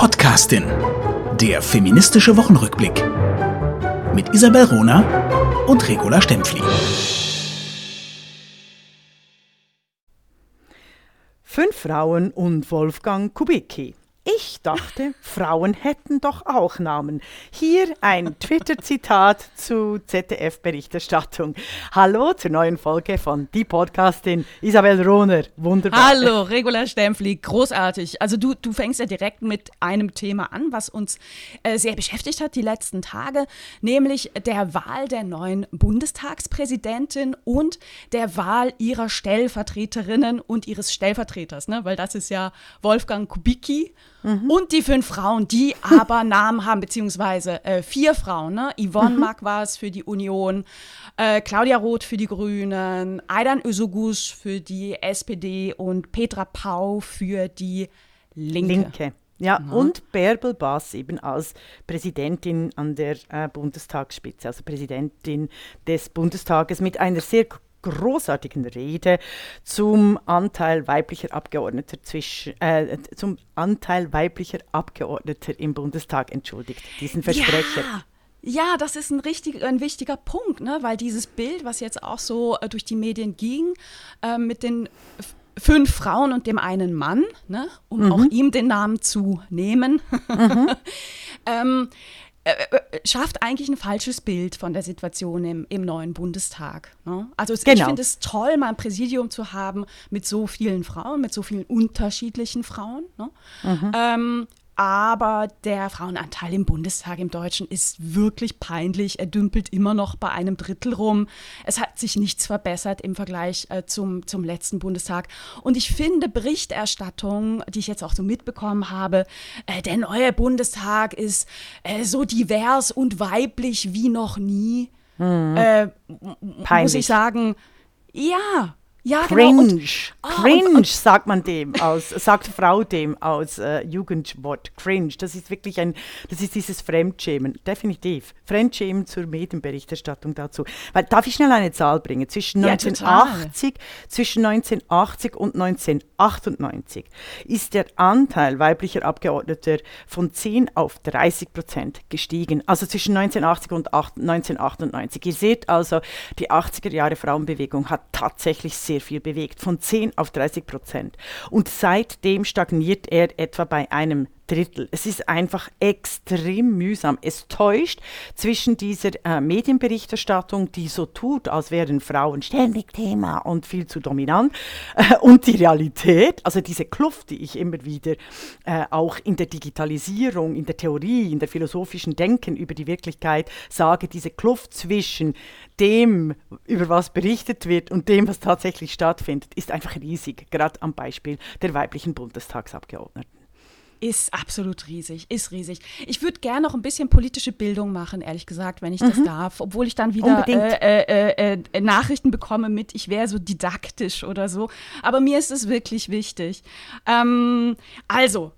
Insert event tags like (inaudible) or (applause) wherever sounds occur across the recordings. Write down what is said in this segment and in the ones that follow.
Podcastin. Der feministische Wochenrückblick. Mit Isabel Rona und Regula Stempfli. Fünf Frauen und Wolfgang Kubicki. Ich dachte, Frauen hätten doch auch Namen. Hier ein Twitter-Zitat zu ZDF-Berichterstattung. Hallo zur neuen Folge von Die Podcastin Isabel Rohner. Wunderbar. Hallo, Regula Stempfli, großartig. Also du, du fängst ja direkt mit einem Thema an, was uns äh, sehr beschäftigt hat die letzten Tage, nämlich der Wahl der neuen Bundestagspräsidentin und der Wahl ihrer Stellvertreterinnen und ihres Stellvertreters, ne? weil das ist ja Wolfgang Kubicki. Mhm. Und die fünf Frauen, die (laughs) aber Namen haben, beziehungsweise äh, vier Frauen. Ne? Yvonne mhm. Magwas für die Union, äh, Claudia Roth für die Grünen, Aidan Özogus für die SPD und Petra Pau für die Linke. Linke. Ja, mhm. und Bärbel Bass eben als Präsidentin an der äh, Bundestagsspitze, also Präsidentin des Bundestages mit einer sehr großartigen Rede zum Anteil weiblicher Abgeordneter zwischen, äh, zum Anteil weiblicher Abgeordneter im Bundestag entschuldigt, diesen Versprecher. Ja. Ja, das ist ein, richtig, ein wichtiger Punkt, ne? weil dieses Bild, was jetzt auch so äh, durch die Medien ging, äh, mit den fünf Frauen und dem einen Mann, ne? um mhm. auch ihm den Namen zu nehmen, mhm. (laughs) ähm, äh, äh, schafft eigentlich ein falsches Bild von der Situation im, im neuen Bundestag. Ne? Also es, genau. ich finde es toll, mal ein Präsidium zu haben mit so vielen Frauen, mit so vielen unterschiedlichen Frauen. Ne? Mhm. Ähm, aber der Frauenanteil im Bundestag im Deutschen ist wirklich peinlich. Er dümpelt immer noch bei einem Drittel rum. Es hat sich nichts verbessert im Vergleich äh, zum, zum letzten Bundestag. Und ich finde Berichterstattung, die ich jetzt auch so mitbekommen habe, äh, der neue Bundestag ist äh, so divers und weiblich wie noch nie. Mhm. muss ich sagen, ja, ja, Cringe. Genau. Und, oh, Cringe und, und, sagt man dem aus, sagt Frau dem aus äh, Jugendwort. Cringe. Das ist wirklich ein, das ist dieses Fremdschämen. Definitiv. Fremdschämen zur Medienberichterstattung dazu. Weil, darf ich schnell eine Zahl bringen? Zwischen, ja, 1980, zwischen 1980 und 1998 ist der Anteil weiblicher Abgeordneter von 10 auf 30 Prozent gestiegen. Also zwischen 1980 und 1998. Ihr seht also, die 80er Jahre Frauenbewegung hat tatsächlich sehr sehr viel bewegt, von 10 auf 30 Prozent. Und seitdem stagniert er etwa bei einem Drittel. Es ist einfach extrem mühsam. Es täuscht zwischen dieser äh, Medienberichterstattung, die so tut, als wären Frauen ständig Thema und viel zu dominant, äh, und die Realität, also diese Kluft, die ich immer wieder äh, auch in der Digitalisierung, in der Theorie, in der philosophischen Denken über die Wirklichkeit sage, diese Kluft zwischen dem, über was berichtet wird und dem, was tatsächlich stattfindet, ist einfach riesig, gerade am Beispiel der weiblichen Bundestagsabgeordneten. Ist absolut riesig, ist riesig. Ich würde gerne noch ein bisschen politische Bildung machen, ehrlich gesagt, wenn ich mhm. das darf, obwohl ich dann wieder äh, äh, äh, äh, Nachrichten bekomme mit, ich wäre so didaktisch oder so. Aber mir ist es wirklich wichtig. Ähm, also,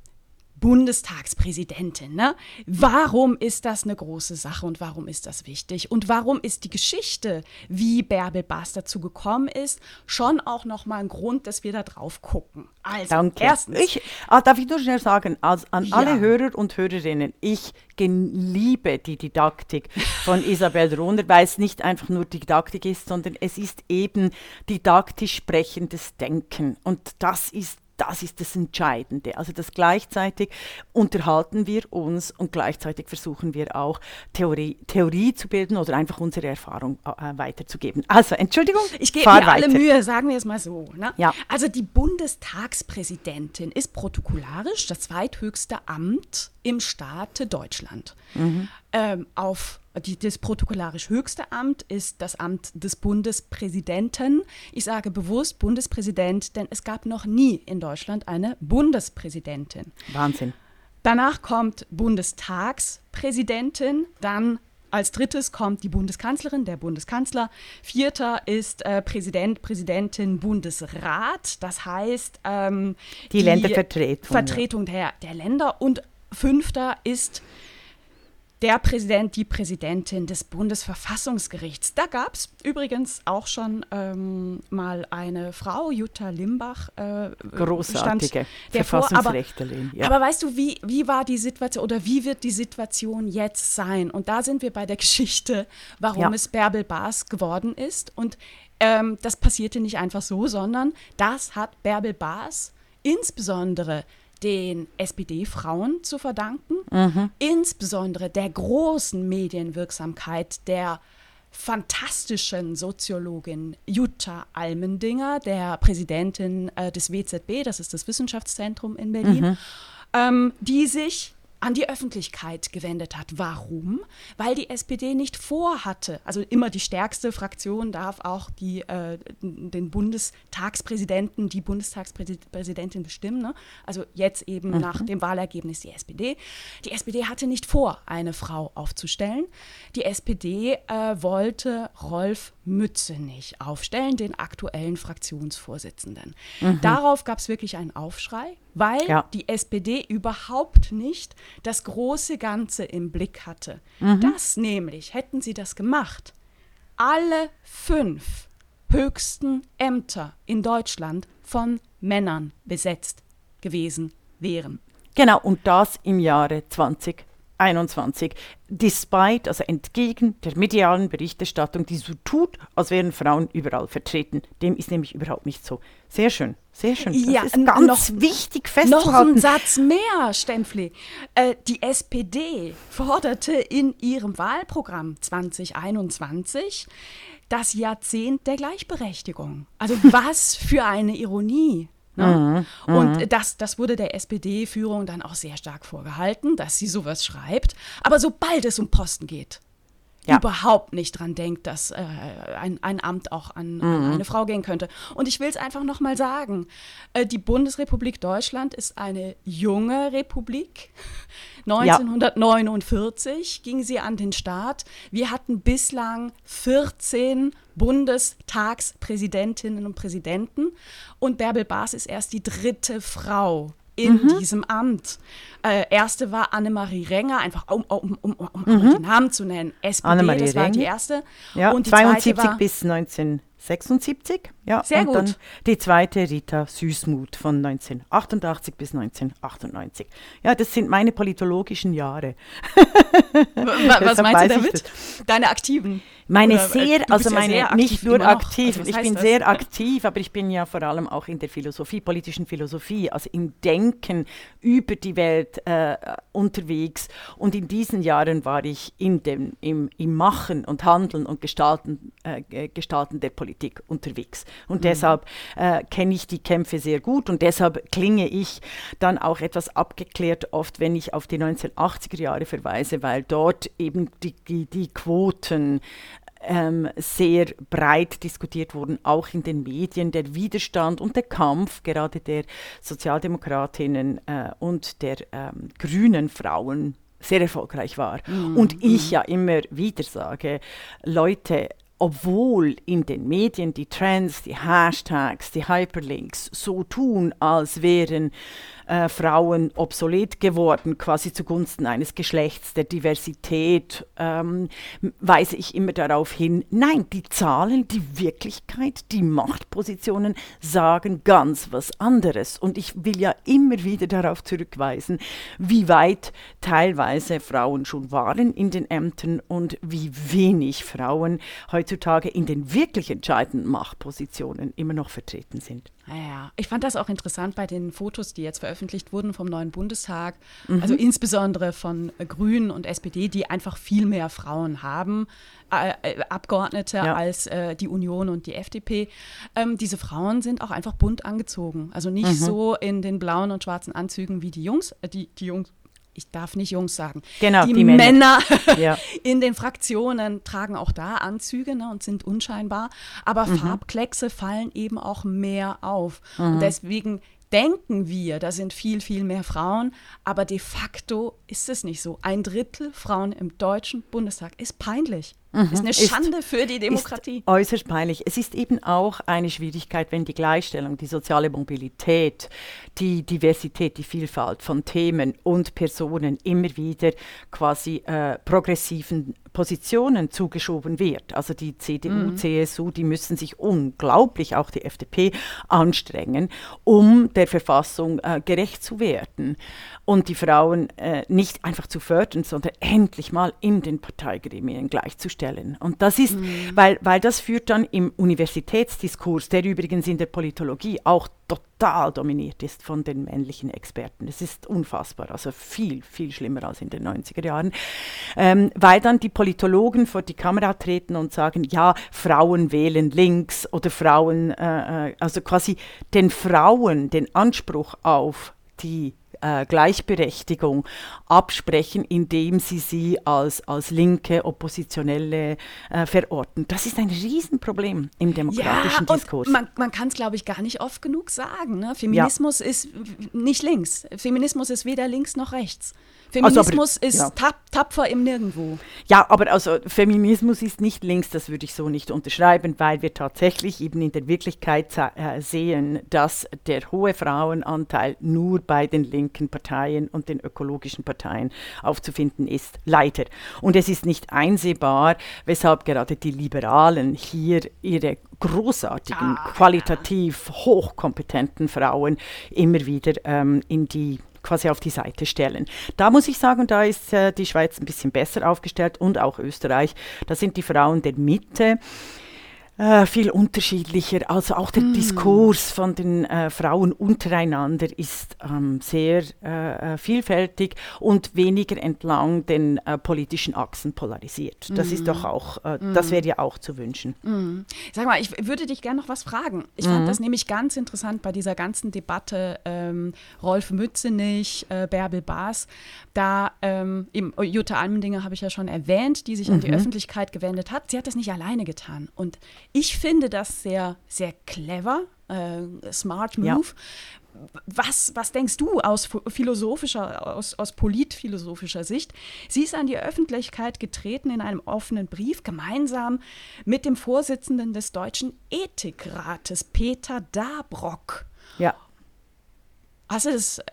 Bundestagspräsidentin. Ne? Warum ist das eine große Sache und warum ist das wichtig? Und warum ist die Geschichte, wie Bärbel Baas dazu gekommen ist, schon auch nochmal ein Grund, dass wir da drauf gucken? Also, Danke. erstens. Ich, ah, darf ich nur schnell sagen, als, an ja. alle Hörer und Hörerinnen, ich liebe die Didaktik von (laughs) Isabel Rohner, weil es nicht einfach nur Didaktik ist, sondern es ist eben didaktisch sprechendes Denken. Und das ist das ist das Entscheidende. Also dass gleichzeitig unterhalten wir uns und gleichzeitig versuchen wir auch Theorie, Theorie zu bilden oder einfach unsere Erfahrung äh, weiterzugeben. Also Entschuldigung, ich gebe mir alle Mühe, sagen wir es mal so. Ne? Ja. Also die Bundestagspräsidentin ist protokollarisch das zweithöchste Amt im Staate Deutschland. Mhm. Ähm, auf die, das protokollarisch höchste Amt ist das Amt des Bundespräsidenten. Ich sage bewusst Bundespräsident, denn es gab noch nie in Deutschland eine Bundespräsidentin. Wahnsinn. Danach kommt Bundestagspräsidentin, dann als drittes kommt die Bundeskanzlerin, der Bundeskanzler. Vierter ist äh, Präsident, Präsidentin, Bundesrat. Das heißt ähm, die, die Ländervertretung. Vertretung der, der Länder. Und fünfter ist der Präsident, die Präsidentin des Bundesverfassungsgerichts. Da gab es übrigens auch schon ähm, mal eine Frau, Jutta Limbach. Äh, Großartige Verfassungsrechtlerin. Aber, ja. aber weißt du, wie, wie war die Situation oder wie wird die Situation jetzt sein? Und da sind wir bei der Geschichte, warum ja. es Bärbel Baas geworden ist. Und ähm, das passierte nicht einfach so, sondern das hat Bärbel Baas insbesondere den SPD-Frauen zu verdanken, mhm. insbesondere der großen Medienwirksamkeit der fantastischen Soziologin Jutta Almendinger, der Präsidentin äh, des WZB, das ist das Wissenschaftszentrum in Berlin, mhm. ähm, die sich an die Öffentlichkeit gewendet hat. Warum? Weil die SPD nicht vorhatte, also immer die stärkste Fraktion darf auch die, äh, den Bundestagspräsidenten, die Bundestagspräsidentin bestimmen. Ne? Also jetzt eben mhm. nach dem Wahlergebnis die SPD. Die SPD hatte nicht vor, eine Frau aufzustellen. Die SPD äh, wollte Rolf Mützenich aufstellen, den aktuellen Fraktionsvorsitzenden. Mhm. Darauf gab es wirklich einen Aufschrei weil ja. die SPD überhaupt nicht das große Ganze im Blick hatte. Mhm. Das nämlich, hätten sie das gemacht, alle fünf höchsten Ämter in Deutschland von Männern besetzt gewesen wären. Genau, und das im Jahre 2020. 21, despite, also entgegen der medialen Berichterstattung, die so tut, als wären Frauen überall vertreten. Dem ist nämlich überhaupt nicht so. Sehr schön, sehr schön. Das ja, ist ganz noch, wichtig festzuhalten. Noch ein Satz mehr, Stempfli. Äh, die SPD forderte in ihrem Wahlprogramm 2021 das Jahrzehnt der Gleichberechtigung. Also (laughs) was für eine Ironie. Ne? Mhm, und mhm. das, das wurde der SPD-Führung dann auch sehr stark vorgehalten, dass sie sowas schreibt. Aber sobald es um Posten geht, ja. überhaupt nicht dran denkt, dass äh, ein, ein Amt auch an, mhm. an, eine Frau gehen könnte. Und ich will es einfach nochmal sagen, äh, die Bundesrepublik Deutschland ist eine junge Republik. 1949 (laughs) ja. ging sie an den Start. Wir hatten bislang 14 Bundestagspräsidentinnen und Präsidenten und Bärbel Baas ist erst die dritte Frau in mhm. diesem Amt. Äh, erste war Annemarie Renger, einfach um, um, um, um mhm. den Namen zu nennen. SPD, Annemarie das war Renger. die erste. Ja, und die 72 war, bis 1976. Ja, Sehr und gut. Dann die zweite Rita Süßmuth von 1988 bis 1998. Ja, das sind meine politologischen Jahre. (laughs) was meinst du damit? Deine aktiven? Meine Oder, äh, sehr, also meine ja nicht nur aktiv, also ich bin das? sehr (laughs) aktiv, aber ich bin ja vor allem auch in der Philosophie, politischen Philosophie, also im Denken über die Welt äh, unterwegs. Und in diesen Jahren war ich in dem, im, im Machen und Handeln und Gestalten, äh, Gestalten der Politik unterwegs. Und mhm. deshalb äh, kenne ich die Kämpfe sehr gut und deshalb klinge ich dann auch etwas abgeklärt oft, wenn ich auf die 1980er Jahre verweise, weil dort eben die, die, die Quoten ähm, sehr breit diskutiert wurden, auch in den Medien, der Widerstand und der Kampf gerade der Sozialdemokratinnen äh, und der ähm, grünen Frauen sehr erfolgreich war. Mm, und ich mm. ja immer wieder sage, Leute, obwohl in den Medien die Trends, die Hashtags, die Hyperlinks so tun, als wären äh, Frauen obsolet geworden, quasi zugunsten eines Geschlechts, der Diversität, ähm, weise ich immer darauf hin, nein, die Zahlen, die Wirklichkeit, die Machtpositionen sagen ganz was anderes. Und ich will ja immer wieder darauf zurückweisen, wie weit teilweise Frauen schon waren in den Ämtern und wie wenig Frauen heutzutage in den wirklich entscheidenden Machtpositionen immer noch vertreten sind. Ja, ich fand das auch interessant bei den Fotos, die jetzt veröffentlicht wurden vom neuen Bundestag, mhm. also insbesondere von Grünen und SPD, die einfach viel mehr Frauen haben, äh, äh, Abgeordnete ja. als äh, die Union und die FDP. Ähm, diese Frauen sind auch einfach bunt angezogen, also nicht mhm. so in den blauen und schwarzen Anzügen wie die Jungs, äh, die, die Jungs ich darf nicht Jungs sagen. Genau, die, die Männer, (laughs) ja. in den Fraktionen tragen auch da Anzüge ne, und sind unscheinbar. Aber mhm. Farbkleckse fallen eben auch mehr auf. Mhm. Und deswegen denken wir, da sind viel, viel mehr Frauen, aber de facto ist es nicht so. Ein Drittel Frauen im Deutschen Bundestag ist peinlich. Mhm. Ist eine Schande ist, für die Demokratie. Ist äußerst peinlich. Es ist eben auch eine Schwierigkeit, wenn die Gleichstellung, die soziale Mobilität, die Diversität, die Vielfalt von Themen und Personen immer wieder quasi äh, progressiven Positionen zugeschoben wird. Also die CDU, mhm. CSU, die müssen sich unglaublich, auch die FDP, anstrengen, um der Verfassung äh, gerecht zu werden und die Frauen äh, nicht einfach zu fördern, sondern endlich mal in den Parteigremien gleichzustellen. Und das ist, mhm. weil, weil das führt dann im Universitätsdiskurs, der übrigens in der Politologie auch total dominiert ist von den männlichen Experten. Das ist unfassbar, also viel, viel schlimmer als in den 90er Jahren, ähm, weil dann die Politologen vor die Kamera treten und sagen, ja, Frauen wählen links oder Frauen, äh, äh also quasi den Frauen den Anspruch auf die äh, Gleichberechtigung absprechen, indem sie sie als, als linke Oppositionelle äh, verorten. Das ist ein Riesenproblem im demokratischen ja, Diskurs. man, man kann es, glaube ich, gar nicht oft genug sagen. Ne? Feminismus ja. ist nicht links. Feminismus ist weder links noch rechts. Feminismus also, aber, ist ja. tap, tapfer im Nirgendwo. Ja, aber also Feminismus ist nicht links, das würde ich so nicht unterschreiben, weil wir tatsächlich eben in der Wirklichkeit äh, sehen, dass der hohe Frauenanteil nur bei den linken Parteien und den ökologischen Parteien aufzufinden ist. Leider. Und es ist nicht einsehbar, weshalb gerade die Liberalen hier ihre großartigen, ah, qualitativ hochkompetenten Frauen immer wieder ähm, in die quasi auf die Seite stellen. Da muss ich sagen, da ist äh, die Schweiz ein bisschen besser aufgestellt und auch Österreich. Da sind die Frauen der Mitte äh, viel unterschiedlicher. Also auch der mm. Diskurs von den äh, Frauen untereinander ist ähm, sehr äh, äh vielfältig und weniger entlang den äh, politischen Achsen polarisiert. Das mm. ist doch auch, mm. das wäre ja auch zu wünschen. Sag mal, ich würde dich gerne noch was fragen. Ich fand mhm. das nämlich ganz interessant bei dieser ganzen Debatte ähm, Rolf Mützenich, Bärbel Baas. Da ähm, eben, Jutta Almendinger habe ich ja schon erwähnt, die sich an die mhm. Öffentlichkeit gewendet hat. Sie hat das nicht alleine getan. Und ich finde das sehr, sehr clever, äh, smart move. Ja. Was, was denkst du aus philosophischer, aus, aus politphilosophischer Sicht? Sie ist an die Öffentlichkeit getreten in einem offenen Brief, gemeinsam mit dem Vorsitzenden des Deutschen Ethikrates, Peter Dabrock. Ja. Hast du das? Äh,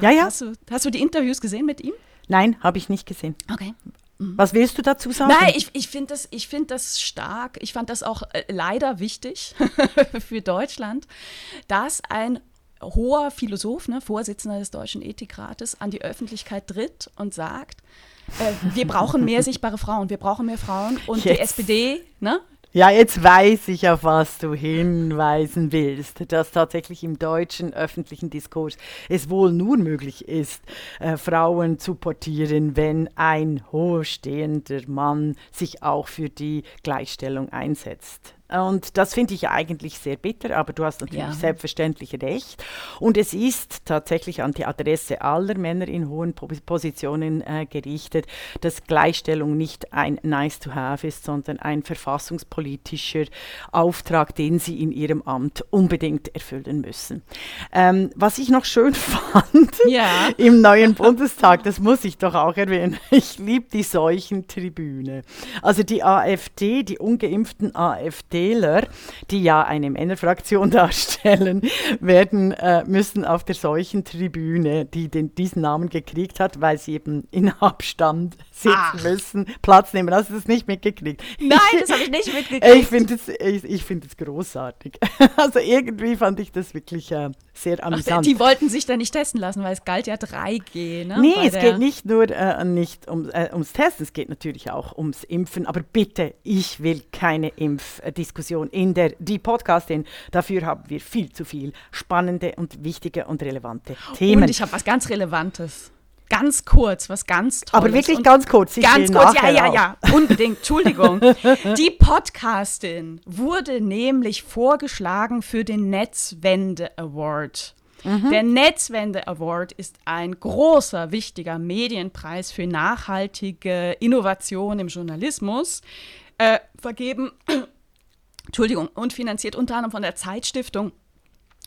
ja, ja. Hast du, hast du die Interviews gesehen mit ihm? Nein, habe ich nicht gesehen. Okay. Mhm. Was willst du dazu sagen? Nein, ich, ich finde das, find das stark. Ich fand das auch äh, leider wichtig (laughs) für Deutschland, dass ein hoher Philosoph, ne, Vorsitzender des Deutschen Ethikrates, an die Öffentlichkeit tritt und sagt, äh, wir brauchen mehr (laughs) sichtbare Frauen, wir brauchen mehr Frauen. Und Jetzt. die SPD, ne, ja, jetzt weiß ich, auf was du hinweisen willst, dass tatsächlich im deutschen öffentlichen Diskurs es wohl nur möglich ist, äh, Frauen zu portieren, wenn ein hochstehender Mann sich auch für die Gleichstellung einsetzt. Und das finde ich eigentlich sehr bitter, aber du hast natürlich ja. selbstverständlich recht. Und es ist tatsächlich an die Adresse aller Männer in hohen Positionen äh, gerichtet, dass Gleichstellung nicht ein Nice to have ist, sondern ein verfassungspolitischer Auftrag, den sie in ihrem Amt unbedingt erfüllen müssen. Ähm, was ich noch schön (laughs) fand ja. im neuen Bundestag, das muss ich doch auch erwähnen, (laughs) ich liebe die Seuchentribüne. Also die AfD, die ungeimpften AfD, Wähler, die ja eine Männerfraktion (laughs) darstellen, werden, äh, müssen auf der solchen Tribüne, die den, diesen Namen gekriegt hat, weil sie eben in Abstand sitzen Ach. müssen, Platz nehmen. Hast du das nicht mitgekriegt? Nein, das habe ich nicht mitgekriegt. Ich finde es ich, ich find großartig. (laughs) Also irgendwie fand ich das wirklich äh, sehr amüsant. Ach, die wollten sich da nicht testen lassen, weil es galt ja 3G. Ne? Nee, es geht nicht nur äh, nicht um, äh, ums Testen, es geht natürlich auch ums Impfen. Aber bitte, ich will keine Impfdiskussion in der die Podcastin. Dafür haben wir viel zu viel spannende und wichtige und relevante Themen. Und ich habe was ganz Relevantes ganz kurz, was ganz Tolles. Aber wirklich ganz kurz. Ich ganz kurz, ja, ja, ja, unbedingt. Entschuldigung. (laughs) Die Podcastin wurde nämlich vorgeschlagen für den Netzwende Award. Mhm. Der Netzwende Award ist ein großer, wichtiger Medienpreis für nachhaltige Innovation im Journalismus, äh, vergeben (clears throat) Entschuldigung, und finanziert unter anderem von der Zeitstiftung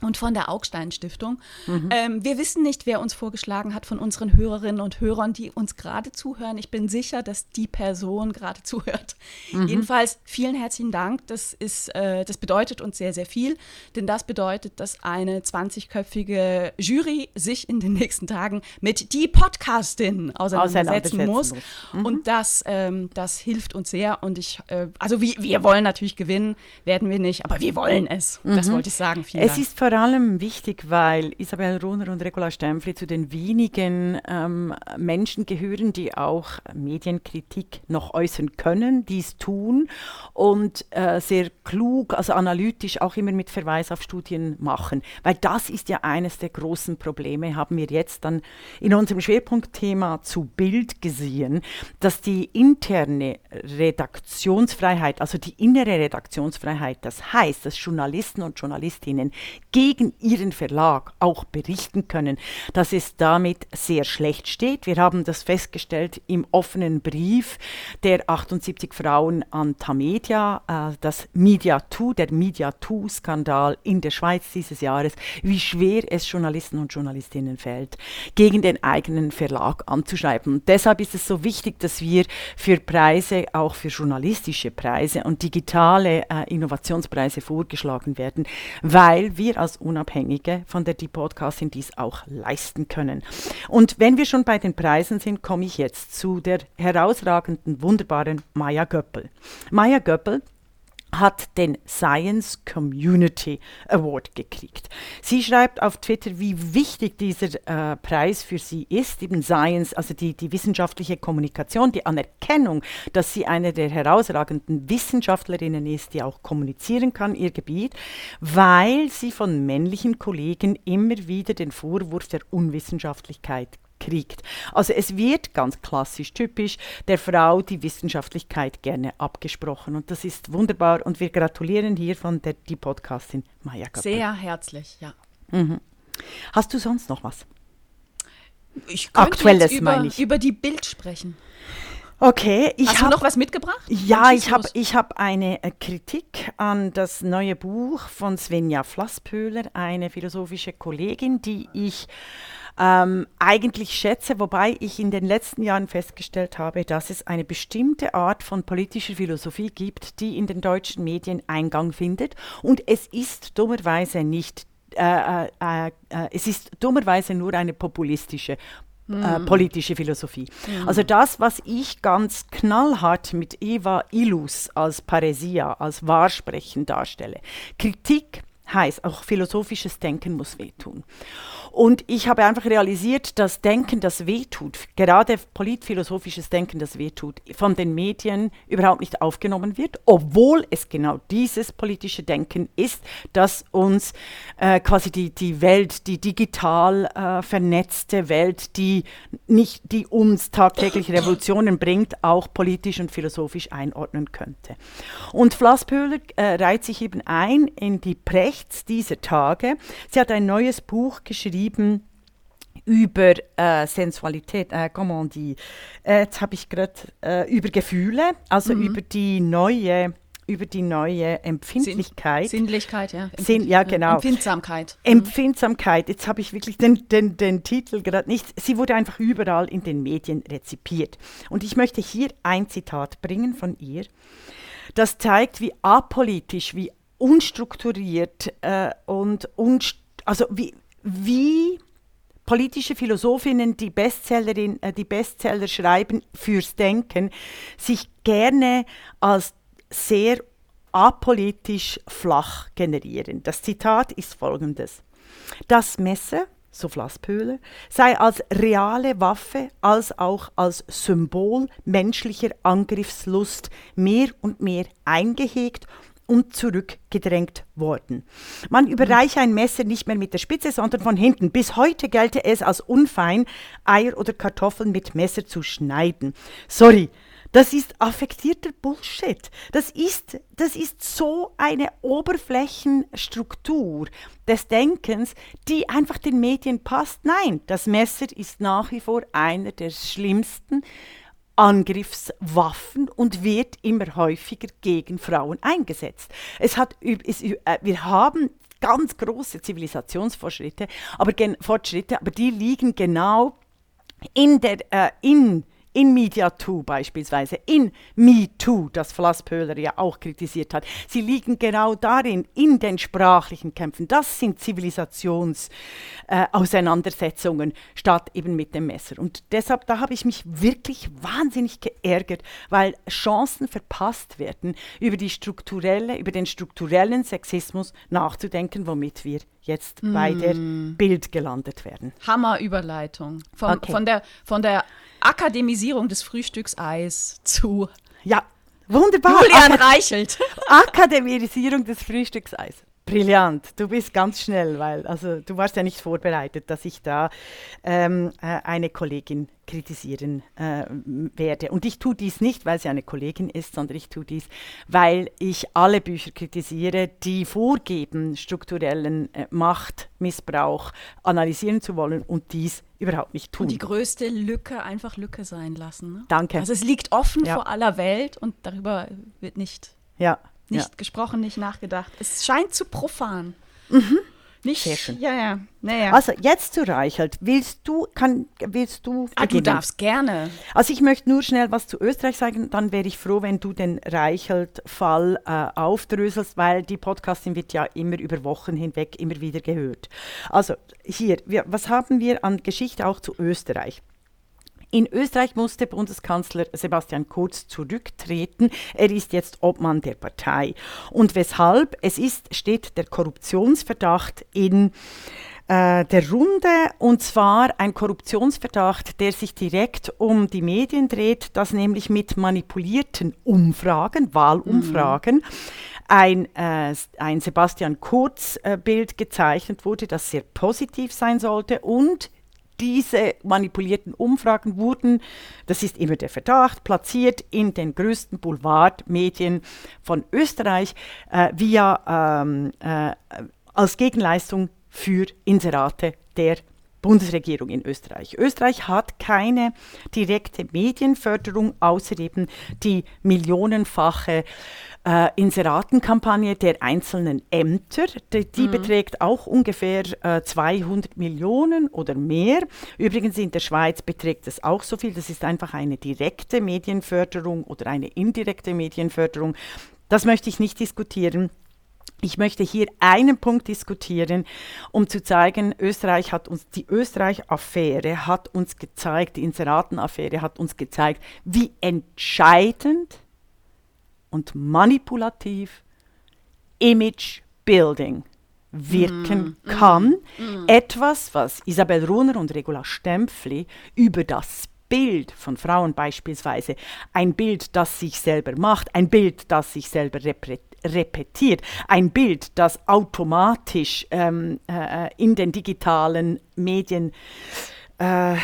und von der Augstein Stiftung. Mhm. Ähm, wir wissen nicht, wer uns vorgeschlagen hat von unseren Hörerinnen und Hörern, die uns gerade zuhören. Ich bin sicher, dass die Person gerade (laughs) zuhört. Mhm. Jedenfalls vielen herzlichen Dank. Das, ist, äh, das bedeutet uns sehr, sehr viel, denn das bedeutet, dass eine 20-köpfige Jury sich in den nächsten Tagen mit die Podcastin auseinandersetzen muss. Mhm. Und das, ähm, das hilft uns sehr. Und ich, äh, also wir, wir wollen natürlich gewinnen, werden wir nicht, aber wir wollen es. Das mhm. wollte ich sagen. Vielen es Dank. Vor allem wichtig, weil Isabel Rohner und Regula Stempfli zu den wenigen ähm, Menschen gehören, die auch Medienkritik noch äußern können, dies tun und äh, sehr klug, also analytisch auch immer mit Verweis auf Studien machen. Weil das ist ja eines der großen Probleme, haben wir jetzt dann in unserem Schwerpunktthema zu Bild gesehen, dass die interne Redaktionsfreiheit, also die innere Redaktionsfreiheit, das heißt, dass Journalisten und Journalistinnen gegen ihren Verlag auch berichten können, dass es damit sehr schlecht steht. Wir haben das festgestellt im offenen Brief der 78 Frauen an Tamedia, äh, das Media2, der Media2-Skandal in der Schweiz dieses Jahres, wie schwer es Journalisten und Journalistinnen fällt, gegen den eigenen Verlag anzuschreiben. Und deshalb ist es so wichtig, dass wir für Preise, auch für journalistische Preise und digitale äh, Innovationspreise vorgeschlagen werden, weil wir als Unabhängige von der Die Podcasting dies auch leisten können. Und wenn wir schon bei den Preisen sind, komme ich jetzt zu der herausragenden, wunderbaren Maya Göppel. Maya Göppel hat den Science Community Award gekriegt. Sie schreibt auf Twitter, wie wichtig dieser äh, Preis für sie ist, eben Science, also die, die wissenschaftliche Kommunikation, die Anerkennung, dass sie eine der herausragenden Wissenschaftlerinnen ist, die auch kommunizieren kann, ihr Gebiet, weil sie von männlichen Kollegen immer wieder den Vorwurf der Unwissenschaftlichkeit kriegt. Also es wird ganz klassisch typisch der Frau die Wissenschaftlichkeit gerne abgesprochen und das ist wunderbar und wir gratulieren hier von der die Podcastin Maya Gappel. Sehr herzlich, ja. Mhm. Hast du sonst noch was? Ich Aktuelles jetzt über, ich. über die Bild sprechen. Okay, ich Hast hab, du noch was mitgebracht? Ja, ich habe ich hab eine äh, Kritik an das neue Buch von Svenja Flasspöhler, eine philosophische Kollegin, die ich ähm, eigentlich schätze, wobei ich in den letzten Jahren festgestellt habe, dass es eine bestimmte Art von politischer Philosophie gibt, die in den deutschen Medien Eingang findet. Und es ist dummerweise nicht, äh, äh, äh, äh es ist dummerweise nur eine populistische äh, hm. politische Philosophie. Mhm. Also das, was ich ganz knallhart mit Eva Illus als Paresia, als Wahrsprechen darstelle. Kritik heißt, auch philosophisches Denken muss wehtun. Und ich habe einfach realisiert, dass Denken, das wehtut, gerade politphilosophisches Denken, das wehtut, von den Medien überhaupt nicht aufgenommen wird, obwohl es genau dieses politische Denken ist, das uns äh, quasi die, die Welt, die digital äh, vernetzte Welt, die, nicht, die uns tagtäglich Revolutionen bringt, auch politisch und philosophisch einordnen könnte. Und Flasspöhler äh, reiht sich eben ein in die Prechts dieser Tage. Sie hat ein neues Buch geschrieben, über äh, Sensualität, äh, comment dit, äh, jetzt habe ich gerade, äh, über Gefühle, also mhm. über die neue über die neue Empfindlichkeit. Sinn, Sinnlichkeit, ja. Sinn, ja, genau. Empfindsamkeit. Mhm. Empfindsamkeit. Jetzt habe ich wirklich den, den, den Titel gerade nicht. Sie wurde einfach überall in den Medien rezipiert. Und ich möchte hier ein Zitat bringen von ihr. Das zeigt, wie apolitisch, wie unstrukturiert äh, und unst also wie, wie politische Philosophinnen, die, Bestsellerin, äh, die Bestseller schreiben fürs Denken, sich gerne als sehr apolitisch flach generieren. Das Zitat ist folgendes. Das Messer, so Flasspöhler, sei als reale Waffe als auch als Symbol menschlicher Angriffslust mehr und mehr eingehegt und zurückgedrängt worden. Man mhm. überreiche ein Messer nicht mehr mit der Spitze, sondern von hinten. Bis heute gelte es als unfein, Eier oder Kartoffeln mit Messer zu schneiden. Sorry, das ist affektierter Bullshit. Das ist, das ist so eine Oberflächenstruktur des Denkens, die einfach den Medien passt. Nein, das Messer ist nach wie vor einer der schlimmsten Angriffswaffen und wird immer häufiger gegen Frauen eingesetzt. Es hat, es, äh, wir haben ganz große Zivilisationsfortschritte, aber, aber die liegen genau in der, äh, in in Media 2 beispielsweise, in Me Too, das Flass Pöhler ja auch kritisiert hat. Sie liegen genau darin, in den sprachlichen Kämpfen. Das sind Zivilisationsauseinandersetzungen äh, statt eben mit dem Messer. Und deshalb, da habe ich mich wirklich wahnsinnig geärgert, weil Chancen verpasst werden, über, die strukturelle, über den strukturellen Sexismus nachzudenken, womit wir jetzt mm. bei der mm. Bild gelandet werden. Hammerüberleitung. Von, okay. von, der, von der Akademisierung des Frühstückseis zu. Ja, wunderbar. Julian Reichelt. Akademisierung des Frühstückseis. Brillant, du bist ganz schnell, weil also du warst ja nicht vorbereitet, dass ich da ähm, äh, eine Kollegin kritisieren äh, werde. Und ich tue dies nicht, weil sie eine Kollegin ist, sondern ich tue dies, weil ich alle Bücher kritisiere, die vorgeben, strukturellen äh, Machtmissbrauch analysieren zu wollen und dies überhaupt nicht tun. Und die größte Lücke einfach Lücke sein lassen. Ne? Danke. Also es liegt offen ja. vor aller Welt und darüber wird nicht ja. Nicht ja. gesprochen, nicht nachgedacht. Es scheint zu profan. Mhm. Nicht, Sehr schön. Ja, ja. Naja. Also jetzt zu Reichelt. Willst du, kann, willst du Ah, du darfst gerne. Also ich möchte nur schnell was zu Österreich sagen. Dann wäre ich froh, wenn du den Reichelt-Fall äh, aufdröselst, weil die Podcasting wird ja immer über Wochen hinweg immer wieder gehört. Also hier, wir, was haben wir an Geschichte auch zu Österreich? In Österreich musste Bundeskanzler Sebastian Kurz zurücktreten. Er ist jetzt Obmann der Partei. Und weshalb? Es ist, steht der Korruptionsverdacht in äh, der Runde und zwar ein Korruptionsverdacht, der sich direkt um die Medien dreht, dass nämlich mit manipulierten Umfragen, Wahlumfragen, mhm. ein, äh, ein Sebastian Kurz-Bild äh, gezeichnet wurde, das sehr positiv sein sollte und diese manipulierten Umfragen wurden, das ist immer der Verdacht, platziert in den größten Boulevardmedien von Österreich äh, via ähm, äh, als Gegenleistung für Inserate der Bundesregierung in Österreich. Österreich hat keine direkte Medienförderung, außer eben die millionenfache äh, Inseratenkampagne der einzelnen Ämter. Die, die mhm. beträgt auch ungefähr äh, 200 Millionen oder mehr. Übrigens in der Schweiz beträgt es auch so viel. Das ist einfach eine direkte Medienförderung oder eine indirekte Medienförderung. Das möchte ich nicht diskutieren. Ich möchte hier einen Punkt diskutieren, um zu zeigen, Österreich hat uns, die Österreich-Affäre hat uns gezeigt, die Inseraten-Affäre hat uns gezeigt, wie entscheidend und manipulativ Image Building wirken mm, kann. Mm, Etwas, was Isabel Runner und Regula Stempfli über das Bild von Frauen beispielsweise, ein Bild, das sich selber macht, ein Bild, das sich selber repetiert, ein Bild, das automatisch ähm, äh, in den digitalen Medien äh,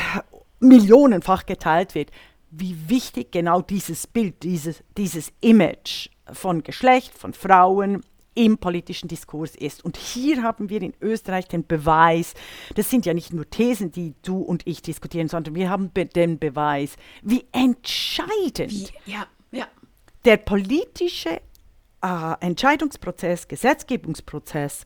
millionenfach geteilt wird, wie wichtig genau dieses Bild, dieses, dieses Image von Geschlecht, von Frauen im politischen Diskurs ist. Und hier haben wir in Österreich den Beweis, das sind ja nicht nur Thesen, die du und ich diskutieren, sondern wir haben be den Beweis, wie entscheidend wie, ja, ja. der politische äh, Entscheidungsprozess, Gesetzgebungsprozess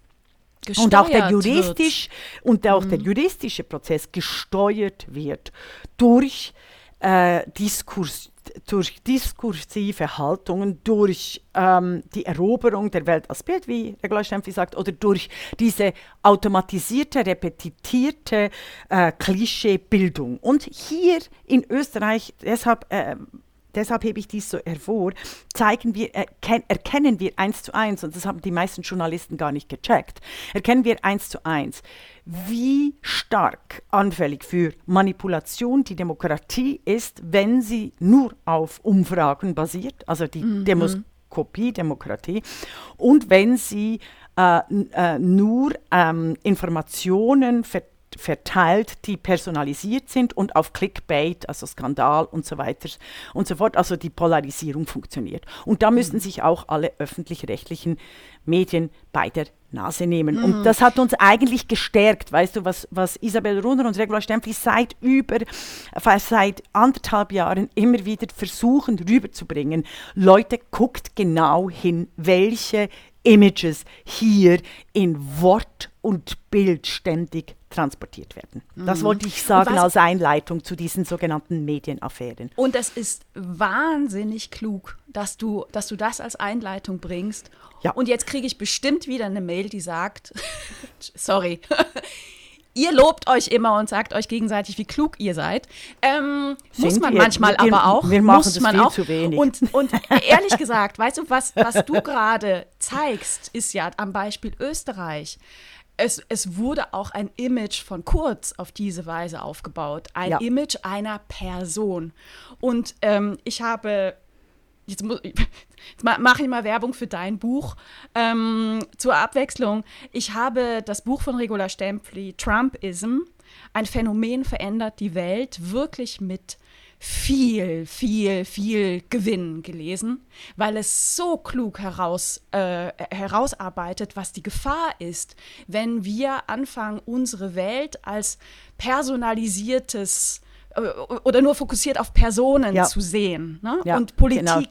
Gesteuert und auch der juristisch wird. und auch mhm. der juristische Prozess gesteuert wird durch äh, Diskurs, durch diskursive Haltungen, durch ähm, die Eroberung der Welt als Bild, wie Regula Stempfi sagt, oder durch diese automatisierte, repetitierte äh, Klischeebildung. Und hier in Österreich, deshalb äh, deshalb hebe ich dies so hervor, zeigen wir, erken, erkennen wir eins zu eins, und das haben die meisten Journalisten gar nicht gecheckt, erkennen wir eins zu eins, wie stark anfällig für Manipulation die Demokratie ist, wenn sie nur auf Umfragen basiert, also die mhm. Demoskopie-Demokratie, und wenn sie äh, äh, nur ähm, Informationen verteilt verteilt, die personalisiert sind und auf Clickbait, also Skandal und so weiter und so fort. Also die Polarisierung funktioniert. Und da müssen mhm. sich auch alle öffentlich-rechtlichen Medien bei der Nase nehmen. Mhm. Und das hat uns eigentlich gestärkt, weißt du, was, was Isabel Runner und Regula Stempfli seit über, seit anderthalb Jahren immer wieder versuchen rüberzubringen. Leute, guckt genau hin, welche Images hier in Wort und Bild ständig transportiert werden. Das wollte ich sagen als Einleitung zu diesen sogenannten Medienaffären. Und es ist wahnsinnig klug, dass du, dass du das als Einleitung bringst. Ja. Und jetzt kriege ich bestimmt wieder eine Mail, die sagt, (laughs) sorry, (laughs) ihr lobt euch immer und sagt euch gegenseitig, wie klug ihr seid. Ähm, muss man wir. manchmal Wir- aber auch. wir machen muss das man viel auch. zu wenig. Und, und (laughs) ehrlich gesagt, weißt du, was, was du gerade zeigst, ist ja am Beispiel Österreich. Es, es wurde auch ein Image von Kurz auf diese Weise aufgebaut. Ein Ja. Image einer Person. Und ähm, ich habe, jetzt, (laughs) jetzt ma- mache ich mal Werbung für dein Buch. Ähm, zur Abwechslung, ich habe das Buch von Regula Stempfli, Trumpism, ein Phänomen verändert die Welt, wirklich mit viel, viel, viel Gewinn gelesen, weil es so klug heraus, äh, herausarbeitet, was die Gefahr ist, wenn wir anfangen, unsere Welt als personalisiertes äh, oder nur fokussiert auf Personen Ja. zu sehen. Ne? Ja, Und Politik. genau.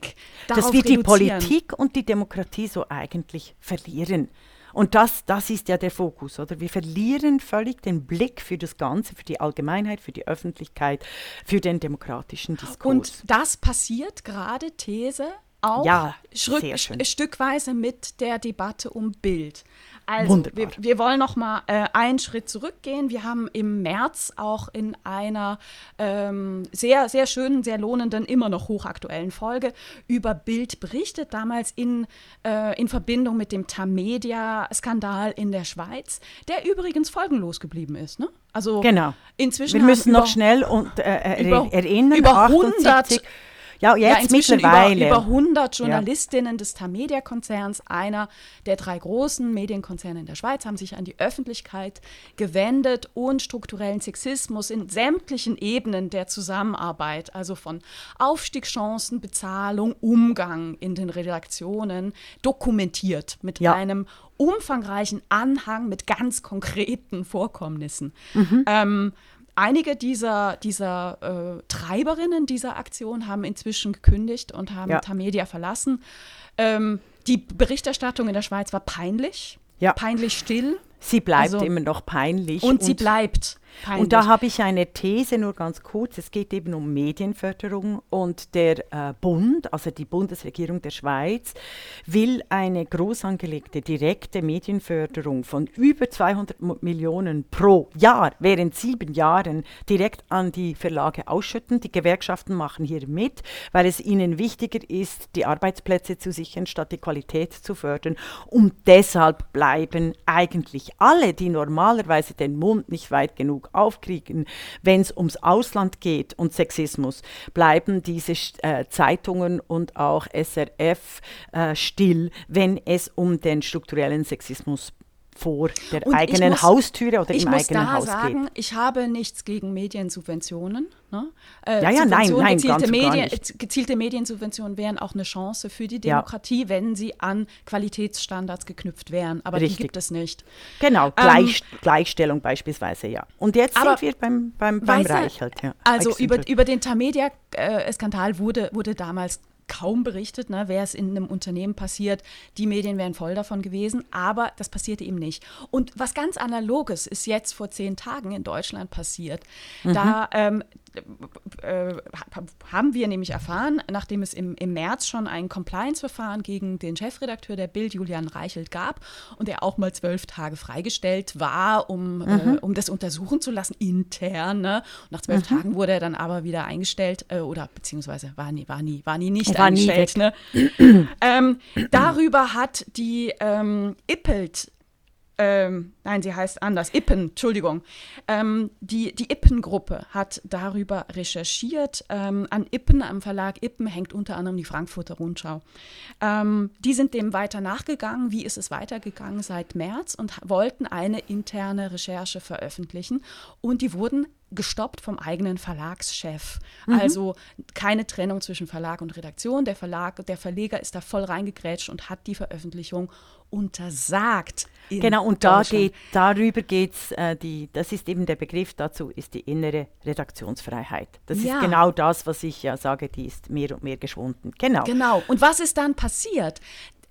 Dass wir die. Politik und die Demokratie so eigentlich verlieren. Und das, das ist ja der Fokus, oder? Wir verlieren völlig den Blick für das Ganze, für die Allgemeinheit, für die Öffentlichkeit, für den demokratischen Diskurs. Und das passiert gerade, These, auch Ja, stückweise mit der Debatte um Bild. Also, Wunderbar. wir, wir wollen noch mal äh, einen Schritt zurückgehen. Wir haben im März auch in einer ähm, sehr, sehr schönen, sehr lohnenden, immer noch hochaktuellen Folge über Bild berichtet, damals in, äh, in Verbindung mit dem Tamedia-Skandal in der Schweiz, der übrigens folgenlos geblieben ist. Ne? Also Genau. inzwischen wir müssen noch über- schnell und, äh, über- er- erinnern. über 78 100 ja, ja, jetzt inzwischen über, mittlerweile. über 100 Journalistinnen des Tamedia-Konzerns, einer der drei großen Medienkonzerne in der Schweiz, haben sich an die Öffentlichkeit gewendet und strukturellen Sexismus in sämtlichen Ebenen der Zusammenarbeit, also von Aufstiegschancen, Bezahlung, Umgang in den Redaktionen, dokumentiert mit Ja. einem umfangreichen Anhang mit ganz konkreten Vorkommnissen. Mhm. Ähm, einige dieser, dieser äh, Treiberinnen dieser Aktion haben inzwischen gekündigt und haben Ja. Tamedia verlassen. Ähm, die Berichterstattung in der Schweiz war peinlich, Ja. peinlich still Sie bleibt Also- immer noch peinlich. und, sie bleibt peinlich. Und da habe ich eine These, nur ganz kurz. Es geht eben um Medienförderung und der äh, Bund, also die Bundesregierung der Schweiz, will eine groß angelegte direkte Medienförderung von über 200 Mo- Millionen pro Jahr während sieben Jahren direkt an die Verlage ausschütten. Die Gewerkschaften machen hier mit, weil es ihnen wichtiger ist, die Arbeitsplätze zu sichern, statt die Qualität zu fördern. Und deshalb bleiben eigentlich alle, die normalerweise den Mund nicht weit genug aufkriegen, wenn es ums Ausland geht und Sexismus, bleiben diese äh, Zeitungen und auch SRF äh, still, wenn es um den strukturellen Sexismus vor der Und ich eigenen muss- Haustüre oder ich im muss eigenen da Haus sagen, geht. ich habe nichts gegen Mediensubventionen. Ne? Äh, Ja, ja, nein, nein, gezielte, ganz und gar Medien, nicht. gezielte Mediensubventionen wären auch eine Chance für die Ja. Demokratie, wenn sie an Qualitätsstandards geknüpft wären. Aber Richtig. die gibt es nicht. Genau, Gleich, Gleichstellung beispielsweise, ja. Und jetzt Ähm, aber sind wir beim, beim, beim du, Reichelt. Ja. Also Exempel. über, über den Tamedia-Skandal wurde, wurde damals kaum berichtet, ne, wäre es in einem Unternehmen passiert. Die Medien wären voll davon gewesen, aber das passierte ihm nicht. Und was ganz Analoges ist jetzt vor zehn Tagen in Deutschland passiert. Da ähm, äh, haben wir nämlich erfahren, nachdem es im, im März schon ein Compliance-Verfahren gegen den Chefredakteur der Bild, Julian Reichelt, gab und er auch mal zwölf Tage freigestellt war, um, äh, um das untersuchen zu lassen, intern. Ne? Nach zwölf Tagen wurde er dann aber wieder eingestellt äh, oder beziehungsweise war nie, war nie, war nie nicht War nie eingestellt. weg. ne? (clears throat) ähm, darüber hat die ähm, Ippelt ähm, nein, sie heißt anders, Ippen, Entschuldigung. Ähm, die die Ippen-Gruppe hat darüber recherchiert. Ähm, an Ippen, am Verlag Ippen, hängt unter anderem die Frankfurter Rundschau. Ähm, die sind dem weiter nachgegangen. Wie ist es weitergegangen seit März und wollten eine interne Recherche veröffentlichen. Und die wurden gestoppt vom eigenen Verlagschef. Also keine Trennung zwischen Verlag und Redaktion. Der Verlag, der Verleger ist da voll reingegrätscht und hat die Veröffentlichung untersagt. Genau, und da geht, darüber geht es, äh, die, das ist eben der Begriff dazu, ist die innere Redaktionsfreiheit. Das Ja. ist genau das, was ich ja sage, die ist mehr und mehr geschwunden. Genau. Genau. Und was ist dann passiert?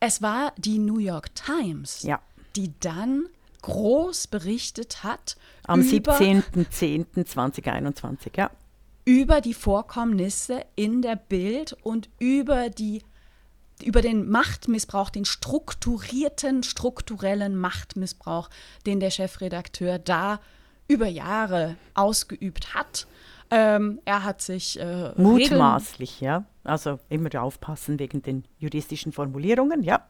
es war die New York Times, Ja. die dann groß berichtet hat Am über, 17.10.2021, ja. über die Vorkommnisse in der Bild und über die über den Machtmissbrauch, den strukturierten, strukturellen Machtmissbrauch, den der Chefredakteur da über Jahre ausgeübt hat. Ähm, er hat sich äh, Regeln, Mutmaßlich, ja. Also immer aufpassen wegen den juristischen Formulierungen, ja.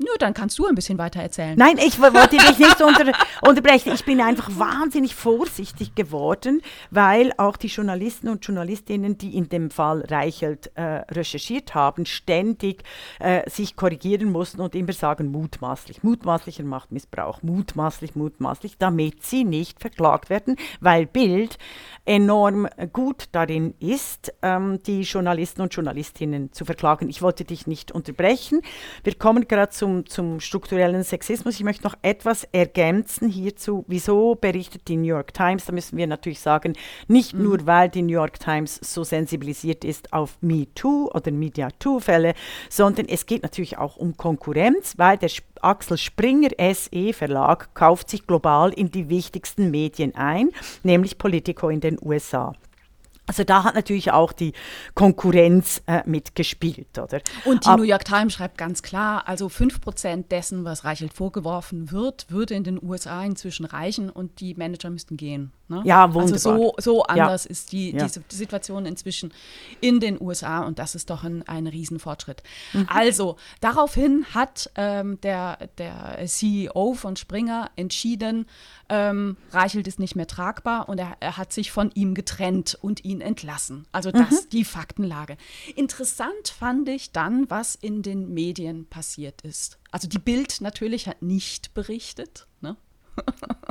Nö, dann kannst du ein bisschen weiter erzählen. Nein, ich wollte dich nicht unter, unterbrechen. Ich bin einfach wahnsinnig vorsichtig geworden, weil auch die Journalisten und Journalistinnen, die in dem Fall Reichelt äh, recherchiert haben, ständig äh, sich korrigieren mussten und immer sagen, mutmaßlich, mutmaßlicher Machtmissbrauch, mutmaßlich, mutmaßlich, damit sie nicht verklagt werden, weil Bild enorm gut darin ist, ähm, die Journalisten und Journalistinnen zu verklagen. Ich wollte dich nicht unterbrechen. Wir kommen gerade zum, zum strukturellen Sexismus. Ich möchte noch etwas ergänzen hierzu. Wieso berichtet die New York Times? Da müssen wir natürlich sagen, nicht nur, weil die New York Times so sensibilisiert ist auf MeToo oder MediaToo-Fälle, sondern es geht natürlich auch um Konkurrenz, weil der Axel Springer SE Verlag kauft sich global in die wichtigsten Medien ein, nämlich Politico in den USA. Also da hat natürlich auch die Konkurrenz äh, mitgespielt, oder? Und die Ab- New York Times schreibt ganz klar, also 5% dessen, was Reichelt vorgeworfen wird, würde in den USA inzwischen reichen und die Manager müssten gehen. Ne? Ja, Also wunderbar. so, so Ja. anders ist die, Ja. diese Situation inzwischen in den USA und das ist doch ein, ein Riesenfortschritt. Mhm. Also daraufhin hat ähm, der, der CEO von Springer entschieden, ähm, Reichelt ist nicht mehr tragbar und er, er hat sich von ihm getrennt und ihn entlassen. Also das Mhm. die Faktenlage. Interessant fand ich dann, was in den Medien passiert ist. Also die Bild natürlich hat nicht berichtet. Ne? (laughs)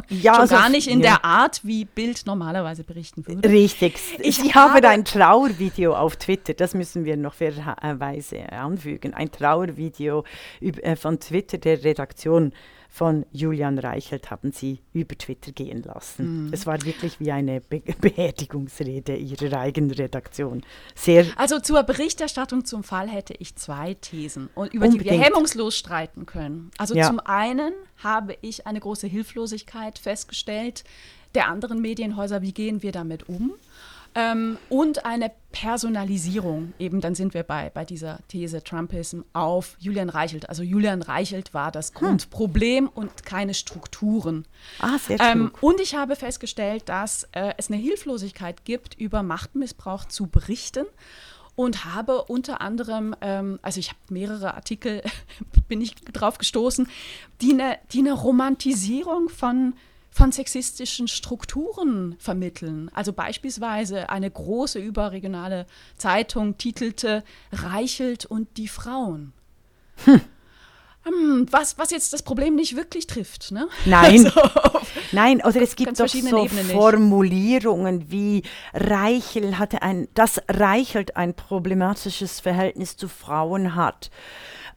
Ja, Schon also- gar nicht in ja. der Art, wie Bild normalerweise berichten würde. Richtig. Ich Ich habe habe- ein Trauervideo auf Twitter, das müssen wir noch fairerweise anfügen. Ein Trauervideo äh, von Twitter der Redaktion von Julian Reichelt haben sie über Twitter gehen lassen. Es war wirklich wie eine Be (laughs) Beerdigungsrede ihrer eigenen Redaktion. Sehr Also zur Berichterstattung zum Fall hätte ich zwei Thesen, und über die wir Unbedingt. hemmungslos streiten können. Also Ja. zum einen habe ich eine große Hilflosigkeit festgestellt der anderen Medienhäuser, wie gehen wir damit um? Ähm, und eine Personalisierung, eben dann sind wir bei, bei dieser These Trumpism auf Julian Reichelt. Also Julian Reichelt war das Grundproblem und keine Strukturen. ah, sehr Ähm, klug. und ich habe festgestellt, dass äh, es eine Hilflosigkeit gibt, über Machtmissbrauch zu berichten. Und habe unter anderem, ähm, also ich habe mehrere Artikel, (laughs) bin ich drauf gestoßen, die eine, die eine Romantisierung von, von sexistischen Strukturen vermitteln. Also beispielsweise eine große überregionale Zeitung titelte Reichelt und die Frauen. Hm, was, was jetzt das Problem nicht wirklich trifft. Ne? Nein. (laughs) Also, Nein, oder es gibt doch so Ebenen nicht. Formulierungen wie Reichel hatte ein, dass Reichelt ein problematisches Verhältnis zu Frauen hat,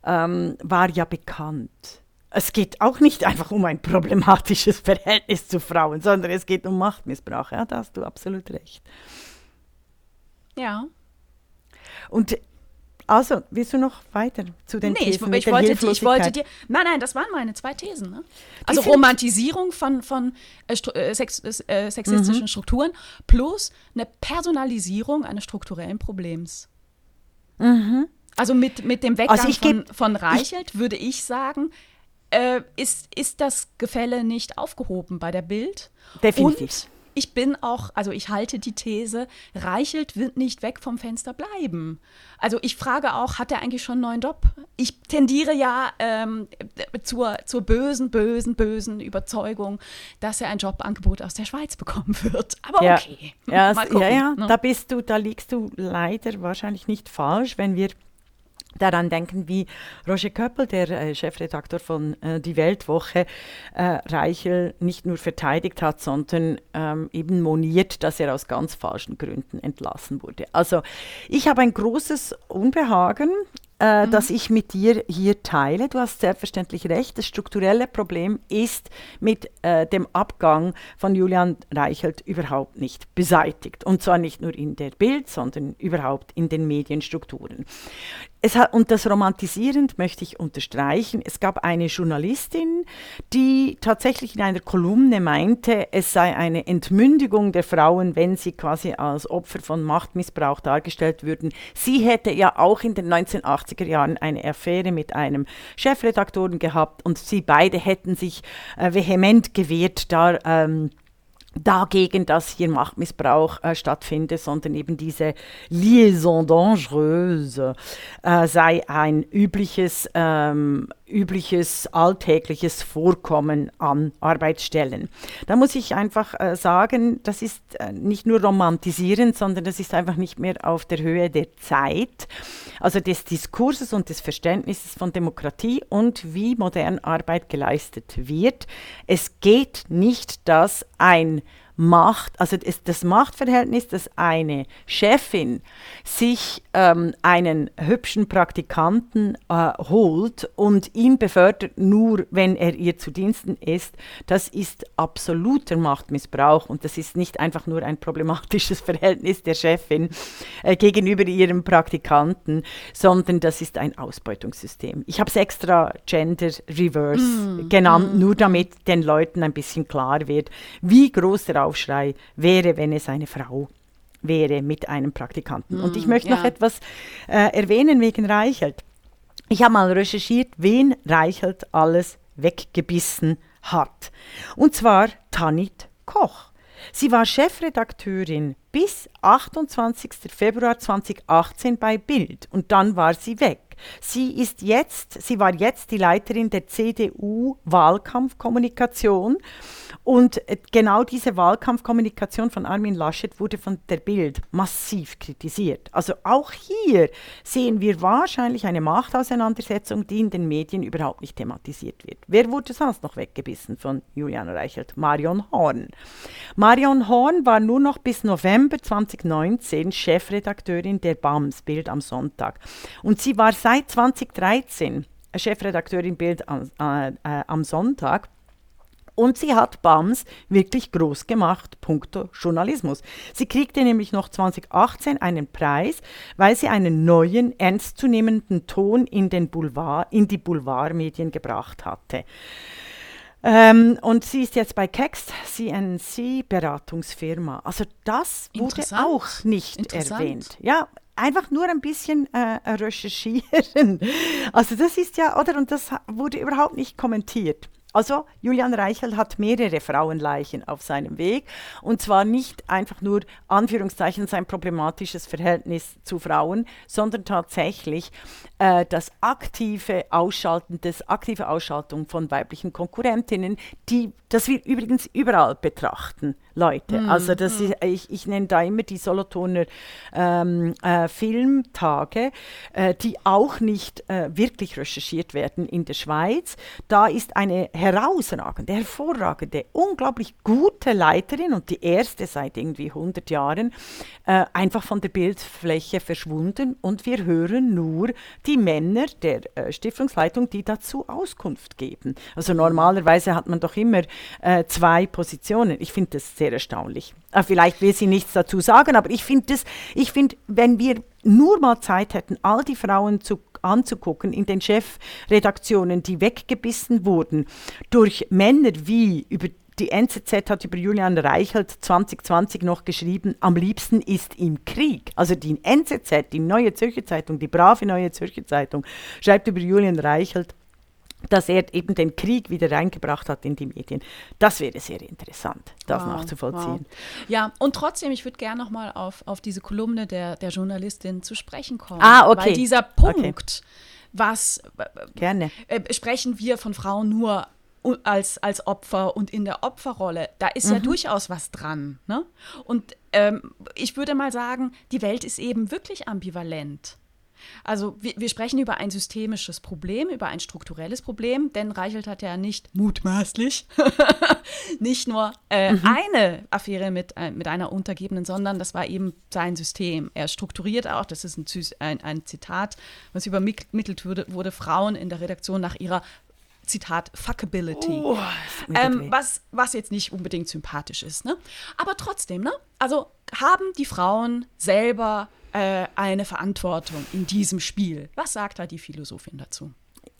ähm, war ja bekannt. Es geht auch nicht einfach um ein problematisches (laughs) Verhältnis zu Frauen, sondern es geht um Machtmissbrauch. Ja, da hast du absolut recht. ja. Und also, willst du noch weiter zu den Nee, ich, Thesen mit ich, der wollte, ich wollte dir. Nein, nein, das waren meine zwei Thesen. Ne? Also Romantisierung von, von äh, äh, sex, äh, Mhm. sexistischen Strukturen plus eine Personalisierung eines strukturellen Problems. Also mit, mit dem Weggang Mhm. Also ich von, geb- von Reichelt würde ich sagen, äh, ist, ist das Gefälle nicht aufgehoben bei der Bild. Definitiv. Und ich bin auch, also ich halte die These, Reichelt wird nicht weg vom Fenster bleiben. Also ich frage auch, hat er eigentlich schon einen neuen Job? Ich tendiere ja ähm, zur, zur bösen, bösen, bösen Überzeugung, dass er ein Jobangebot aus der Schweiz bekommen wird. Aber Ja, okay. ja, (laughs) gucken, ja, ja ne? da bist du, da liegst du leider wahrscheinlich nicht falsch, wenn wir daran denken, wie Roger Köppel, der äh, Chefredakteur von äh, Die Weltwoche, äh, Reichel nicht nur verteidigt hat, sondern ähm, eben moniert, dass er aus ganz falschen Gründen entlassen wurde. Also ich habe ein großes Unbehagen äh, mhm. das ich mit dir hier teile. Du hast selbstverständlich recht. Das strukturelle Problem ist mit äh, dem Abgang von Julian Reichelt überhaupt nicht beseitigt. Und zwar nicht nur in der Bild, sondern überhaupt in den Medienstrukturen. Es hat, und das romantisierend möchte ich unterstreichen. Es gab eine Journalistin, die tatsächlich in einer Kolumne meinte, es sei eine Entmündigung der Frauen, wenn sie quasi als Opfer von Machtmissbrauch dargestellt würden. Sie hätte ja auch in den 1980er Jahren eine Affäre mit einem Chefredaktoren gehabt und sie beide hätten sich äh, vehement gewehrt, da ähm, dagegen, dass hier Machtmissbrauch äh, stattfindet, sondern eben diese Liaison dangereuse äh, sei ein übliches ähm, übliches, alltägliches Vorkommen an Arbeitsstellen. Da muss ich einfach äh, sagen, das ist äh, nicht nur romantisierend, sondern das ist einfach nicht mehr auf der Höhe der Zeit, also des Diskurses und des Verständnisses von Demokratie und wie modern Arbeit geleistet wird. Es geht nicht, dass ein Macht, also das, das Machtverhältnis, dass eine Chefin sich ähm, einen hübschen Praktikanten äh, holt und ihn befördert, nur wenn er ihr zu Diensten ist, das ist absoluter Machtmissbrauch und das ist nicht einfach nur ein problematisches (laughs) Verhältnis der Chefin äh, gegenüber ihrem Praktikanten, sondern das ist ein Ausbeutungssystem. Ich habe es extra Gender Reverse mm, genannt, mm, nur damit den Leuten ein bisschen klar wird, wie groß der Aufschrei wäre, wenn es eine Frau wäre mit einem Praktikanten. Mm, und ich möchte ja. noch etwas äh, erwähnen wegen Reichelt. Ich habe mal recherchiert, wen Reichelt alles weggebissen hat. Und zwar Tanit Koch. Sie war Chefredakteurin bis 28. Februar 2018 bei Bild und dann war sie weg. Sie ist jetzt, sie war jetzt die Leiterin der CDU Wahlkampfkommunikation und äh, genau diese Wahlkampfkommunikation von Armin Laschet wurde von der Bild massiv kritisiert. Also auch hier sehen wir wahrscheinlich eine Machtauseinandersetzung, die in den Medien überhaupt nicht thematisiert wird. Wer wurde sonst noch weggebissen von Julian Reichelt? Marion Horn. Marion Horn war nur noch bis November 2019 Chefredakteurin der BAMS Bild am Sonntag. Und sie war seit 2013 Chefredakteurin Bild am, äh, äh, am Sonntag. Und sie hat BAMS wirklich groß gemacht, punkto Journalismus. Sie kriegte nämlich noch 2018 einen Preis, weil sie einen neuen, ernstzunehmenden Ton in, den Boulevard, in die Boulevardmedien gebracht hatte. Ähm, und sie ist jetzt bei Kex, CNC Beratungsfirma. Also das wurde auch nicht erwähnt. Ja, einfach nur ein bisschen äh, recherchieren. (laughs) Also das ist ja, oder? Und das wurde überhaupt nicht kommentiert. Also Julian Reichel hat mehrere Frauenleichen auf seinem Weg und zwar nicht einfach nur Anführungszeichen sein problematisches Verhältnis zu Frauen, sondern tatsächlich äh, das aktive Ausschalten, das aktive Ausschaltung von weiblichen Konkurrentinnen, die das wir übrigens überall betrachten, Leute. Mm, also das mm. ist, ich, ich nenne da immer die Solothurner ähm, äh, Filmtage, äh, die auch nicht äh, wirklich recherchiert werden in der Schweiz. Da ist eine herausragende, hervorragende, unglaublich gute Leiterin und die erste seit irgendwie 100 Jahren äh, einfach von der Bildfläche verschwunden und wir hören nur die Männer der äh, Stiftungsleitung, die dazu Auskunft geben. Also normalerweise hat man doch immer äh, zwei Positionen. Ich finde das sehr erstaunlich. Äh, vielleicht will sie nichts dazu sagen, aber ich finde finde, wenn wir nur mal Zeit hätten, all die Frauen zu, anzugucken in den Chefredaktionen, die weggebissen wurden durch Männer wie über die NZZ hat über Julian Reichelt 2020 noch geschrieben, am liebsten ist ihm Krieg. Also die NZZ, die Neue Zürcher Zeitung, die brave Neue Zürcher Zeitung, schreibt über Julian Reichelt, dass er eben den Krieg wieder reingebracht hat in die Medien. Das wäre sehr interessant, das wow, nachzuvollziehen. Wow. Ja, und trotzdem, ich würde gerne nochmal auf, auf diese Kolumne der, der Journalistin zu sprechen kommen. Ah, okay. Weil dieser Punkt, okay. was gerne. Äh, sprechen wir von Frauen nur als, als Opfer und in der Opferrolle, da ist mhm. ja durchaus was dran. Ne? Und ähm, ich würde mal sagen, die Welt ist eben wirklich ambivalent. Also wir, wir, sprechen über ein systemisches Problem, über ein strukturelles Problem, denn Reichelt hat ja nicht mutmaßlich (laughs) nicht nur äh, mhm. eine Affäre mit, äh, mit einer Untergebenen, sondern das war eben sein System. Er strukturiert auch, das ist ein, ein, ein Zitat, was übermittelt wurde, wurde Frauen in der Redaktion nach ihrer Zitat, Fuckability. Oh, ähm, was, was jetzt nicht unbedingt sympathisch ist. Ne? Aber trotzdem, ne? Also haben die Frauen selber äh, eine Verantwortung in diesem Spiel? Was sagt da die Philosophin dazu?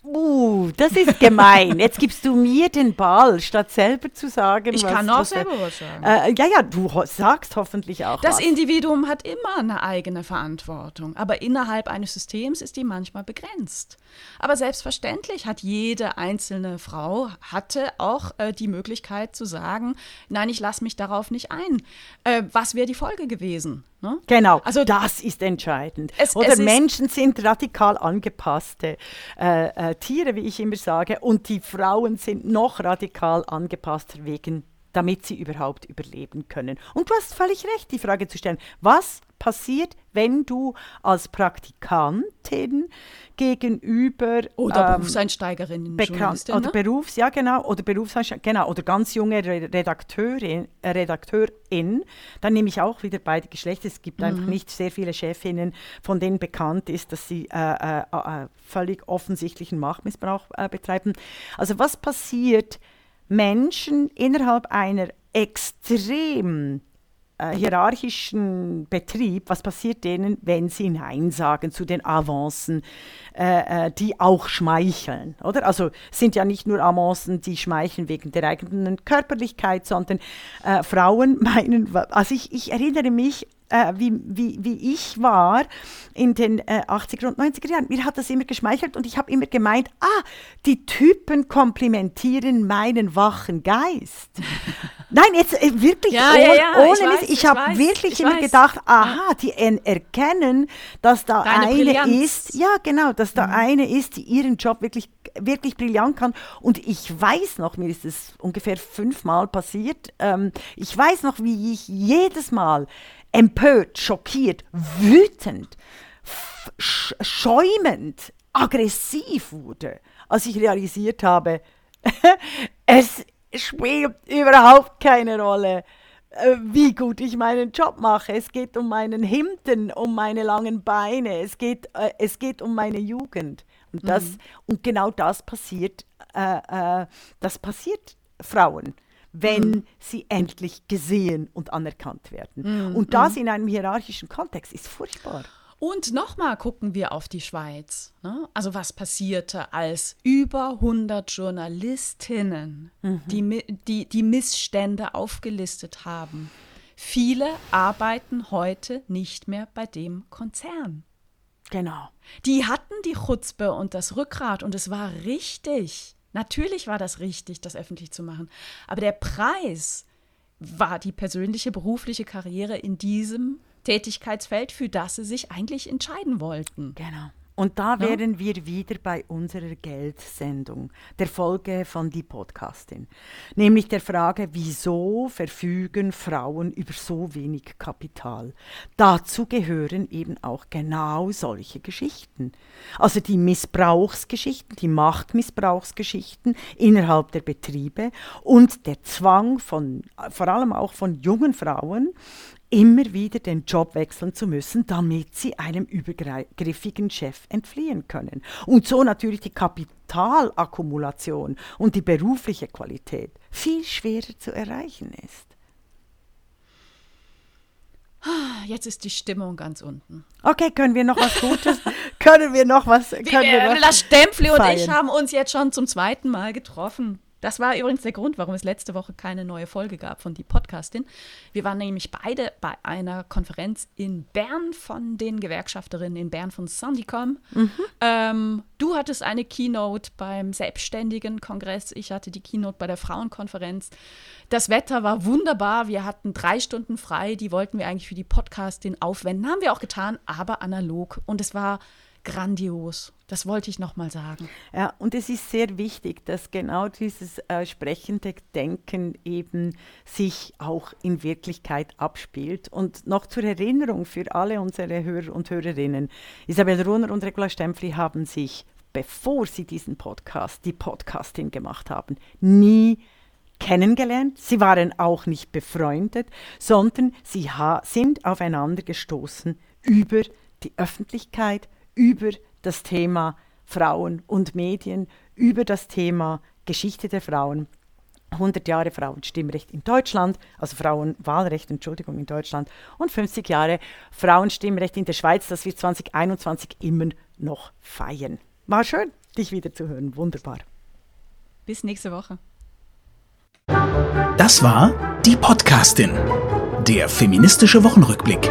Uh, das ist gemein. Jetzt gibst du mir den Ball, statt selber zu sagen. Ich kann auch selber was sagen. Äh, ja, ja, du ho sagst hoffentlich auch. Das was. Individuum hat immer eine eigene Verantwortung, aber innerhalb eines Systems ist die manchmal begrenzt. Aber selbstverständlich hat jede einzelne Frau hatte auch äh, die Möglichkeit zu sagen, nein, ich lasse mich darauf nicht ein. Äh, was wäre die Folge gewesen? Ne? Genau, also das ist entscheidend. Es, Oder es Menschen sind radikal angepasste äh, äh, Tiere, wie ich immer sage, und die Frauen sind noch radikal angepasster wegen damit sie überhaupt überleben können. Und du hast völlig recht, die Frage zu stellen, was passiert, wenn du als Praktikantin gegenüber oder ähm, Berufseinsteigerin bekannt oder ne? Berufs ja genau oder Berufseinsteigerin genau oder ganz junge Redakteurin äh, Redakteurin dann nehme ich auch wieder beide Geschlechter es gibt mhm. einfach nicht sehr viele Chefinnen von denen bekannt ist dass sie äh, äh, äh völlig offensichtlichen Machtmissbrauch äh, betreiben also was passiert Menschen innerhalb einer extrem äh, hierarchischen Betrieb, was passiert denen, wenn sie Nein sagen zu den Avancen, äh, äh, die auch schmeicheln, oder? Also sind ja nicht nur Avancen, die schmeicheln wegen der eigenen Körperlichkeit, sondern äh, Frauen (laughs) meinen, also ich, ich erinnere mich äh, wie, wie, wie ich war in den äh, 80er und 90er Jahren. Mir hat das immer geschmeichelt und ich habe immer gemeint, ah, die Typen komplimentieren meinen wachen Geist. Nein, jetzt äh, wirklich ja, ohne, ja, ja, ohne ich, weiß, ich habe wirklich ich immer weiß. gedacht, aha, die erkennen, dass da Deine eine Brillanz. ist, ja genau, dass da mhm. eine ist, die ihren Job wirklich wirklich brillant kann. Und ich weiß noch, mir ist es ungefähr fünfmal passiert, ähm, ich weiß noch, wie ich jedes Mal empört, schockiert, wütend, schäumend, aggressiv wurde, als ich realisiert habe, (laughs) es spielt überhaupt keine Rolle, äh, wie gut ich meinen Job mache. Es geht um meinen Hemden, um meine langen Beine, es geht, äh, es geht um meine Jugend. Und, das, mhm. und genau das passiert, äh, äh, das passiert Frauen wenn mhm. sie endlich gesehen und anerkannt werden. Mhm. Und das mhm. in einem hierarchischen Kontext ist furchtbar. Und nochmal gucken wir auf die Schweiz. Ne? Also was passierte, als über 100 Journalistinnen mhm. die, die, die Missstände aufgelistet haben. Viele arbeiten heute nicht mehr bei dem Konzern. Genau. Die hatten die Chutzpe und das Rückgrat und es war richtig. Natürlich war das richtig, das öffentlich zu machen. Aber der Preis war die persönliche berufliche Karriere in diesem Tätigkeitsfeld, für das sie sich eigentlich entscheiden wollten. Genau. Und da ja. wären wir wieder bei unserer Geldsendung, der Folge von Die Podcastin. Nämlich der Frage, wieso verfügen Frauen über so wenig Kapital? Dazu gehören eben auch genau solche Geschichten. Also die Missbrauchsgeschichten, die Machtmissbrauchsgeschichten innerhalb der Betriebe und der Zwang von, vor allem auch von jungen Frauen, immer wieder den Job wechseln zu müssen, damit sie einem übergriffigen Chef entfliehen können. Und so natürlich die Kapitalakkumulation und die berufliche Qualität viel schwerer zu erreichen ist. Jetzt ist die Stimmung ganz unten. Okay, können wir noch was Gutes? (laughs) können wir noch was? Können wir, das Stempfli und ich haben uns jetzt schon zum zweiten Mal getroffen. Das war übrigens der Grund, warum es letzte Woche keine neue Folge gab von die Podcastin. Wir waren nämlich beide bei einer Konferenz in Bern von den Gewerkschafterinnen in Bern von Sandicom. Mhm. Ähm, du hattest eine Keynote beim Selbstständigen Kongress, ich hatte die Keynote bei der Frauenkonferenz. Das Wetter war wunderbar, wir hatten drei Stunden frei, die wollten wir eigentlich für die Podcastin aufwenden. Haben wir auch getan, aber analog. Und es war grandios. Das wollte ich nochmal sagen. Ja, und es ist sehr wichtig, dass genau dieses äh, sprechende Denken eben sich auch in Wirklichkeit abspielt. Und noch zur Erinnerung für alle unsere Hörer und Hörerinnen, Isabel Runner und Regula Stempfli haben sich, bevor sie diesen Podcast, die Podcastin gemacht haben, nie kennengelernt. Sie waren auch nicht befreundet, sondern sie sind aufeinander gestoßen über die Öffentlichkeit, über das Thema Frauen und Medien, über das Thema Geschichte der Frauen. 100 Jahre Frauenstimmrecht in Deutschland, also Frauenwahlrecht, Entschuldigung, in Deutschland und 50 Jahre Frauenstimmrecht in der Schweiz, das wir 2021 immer noch feiern. War schön, dich wieder zu hören. Wunderbar. Bis nächste Woche. Das war die Podcastin, der feministische Wochenrückblick